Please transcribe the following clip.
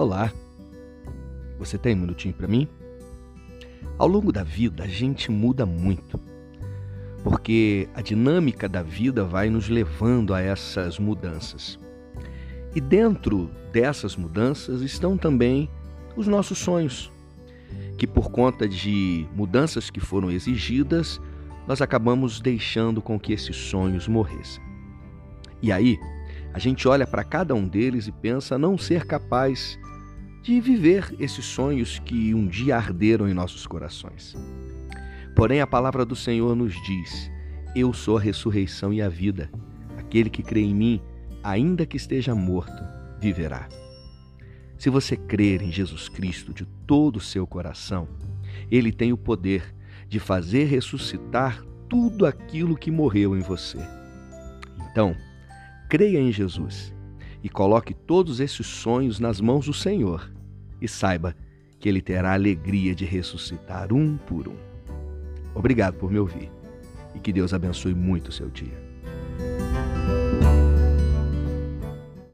Olá, você tem um minutinho para mim? Ao longo da vida, a gente muda muito, porque a dinâmica da vida vai nos levando a essas mudanças. E dentro dessas mudanças estão também os nossos sonhos, que por conta de mudanças que foram exigidas, nós acabamos deixando com que esses sonhos morressem. E aí, a gente olha para cada um deles e pensa não ser capaz de viver esses sonhos que um dia arderam em nossos corações. Porém, a palavra do Senhor nos diz: Eu sou a ressurreição e a vida. Aquele que crê em mim, ainda que esteja morto, viverá. Se você crer em Jesus Cristo de todo o seu coração, ele tem o poder de fazer ressuscitar tudo aquilo que morreu em você. Então, creia em Jesus e coloque todos esses sonhos nas mãos do Senhor e saiba que Ele terá a alegria de ressuscitar um por um. Obrigado por me ouvir e que Deus abençoe muito o seu dia.